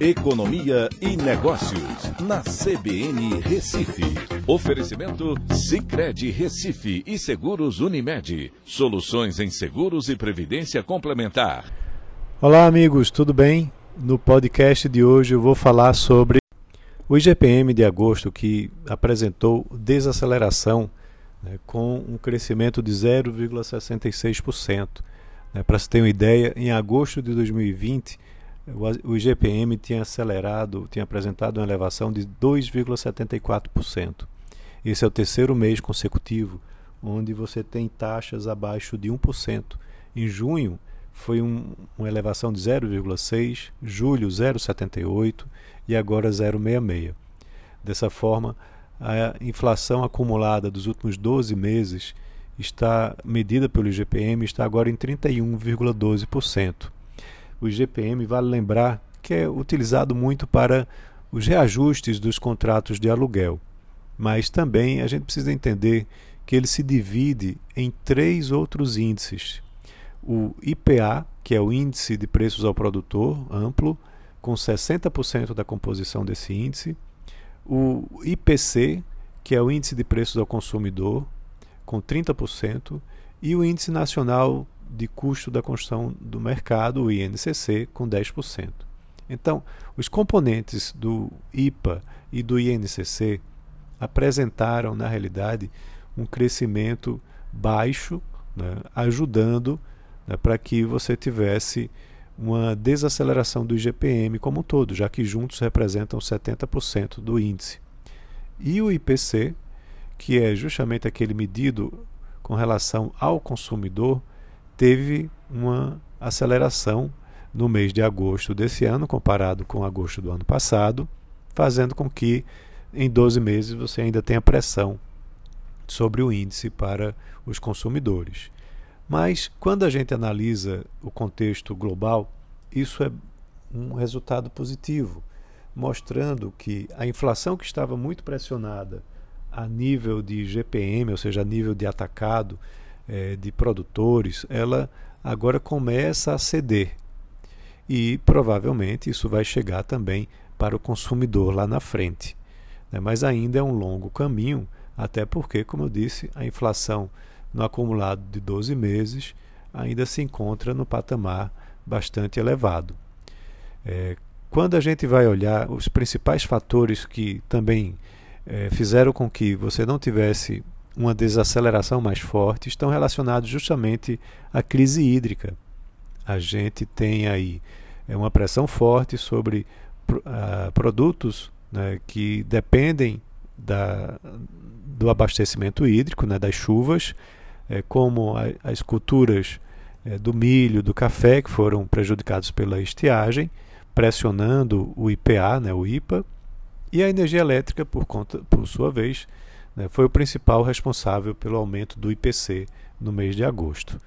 Economia e Negócios, na CBN Recife. Oferecimento Cicred Recife e Seguros Unimed. Soluções em seguros e previdência complementar. Olá, amigos, tudo bem? No podcast de hoje eu vou falar sobre o IGPM de agosto, que apresentou desaceleração né, com um crescimento de 0,66%. Né, Para se ter uma ideia, em agosto de 2020 o IGPM tinha acelerado, tinha apresentado uma elevação de 2,74%. Esse é o terceiro mês consecutivo onde você tem taxas abaixo de 1%. Em junho foi um, uma elevação de 0,6%, julho 0,78% e agora 0,66%. Dessa forma, a inflação acumulada dos últimos 12 meses está medida pelo IGPM está agora em 31,12% o IGPM, vale lembrar que é utilizado muito para os reajustes dos contratos de aluguel. Mas também a gente precisa entender que ele se divide em três outros índices. O IPA, que é o índice de preços ao produtor amplo, com 60% da composição desse índice. O IPC, que é o índice de preços ao consumidor, com 30%. E o índice nacional de custo da construção do mercado, o INCC, com 10%. Então, os componentes do IPA e do INCC apresentaram, na realidade, um crescimento baixo, né, ajudando né, para que você tivesse uma desaceleração do IGPM como um todo, já que juntos representam 70% do índice. E o IPC, que é justamente aquele medido com relação ao consumidor, teve uma aceleração no mês de agosto desse ano, comparado com agosto do ano passado, fazendo com que em 12 meses você ainda tenha pressão sobre o índice para os consumidores. Mas quando a gente analisa o contexto global, isso é um resultado positivo, mostrando que a inflação que estava muito pressionada a nível de GPM, ou seja, a nível de atacado, é, de produtores, ela agora começa a ceder. E provavelmente isso vai chegar também para o consumidor lá na frente. Né? Mas ainda é um longo caminho, até porque, como eu disse, a inflação no acumulado de 12 meses ainda se encontra no patamar bastante elevado. É, quando a gente vai olhar os principais fatores que também é, fizeram com que você não tivesse uma desaceleração mais forte estão relacionados justamente à crise hídrica. A gente tem aí é uma pressão forte sobre uh, produtos né, que dependem da, do abastecimento hídrico, né, das chuvas, é, como a, as culturas é, do milho, do café, que foram prejudicados pela estiagem, pressionando o IPA, né, o IPA, e a energia elétrica, por, conta, por sua vez, né, foi o principal responsável pelo aumento do IPC no mês de agosto.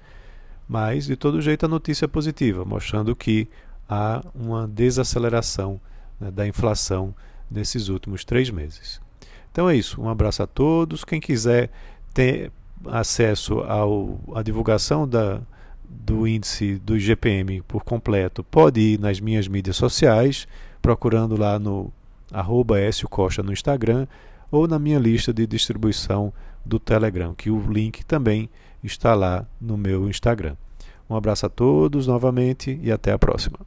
Mas, de todo jeito, a notícia é positiva, mostrando que há uma desaceleração né, da inflação nesses últimos três meses. Então é isso. Um abraço a todos. Quem quiser ter acesso à divulgação da, do índice do IGPM por completo, pode ir nas minhas mídias sociais, procurando lá no arroba Costa no Instagram ou na minha lista de distribuição do Telegram, que o link também está lá no meu Instagram. Um abraço a todos novamente e até a próxima.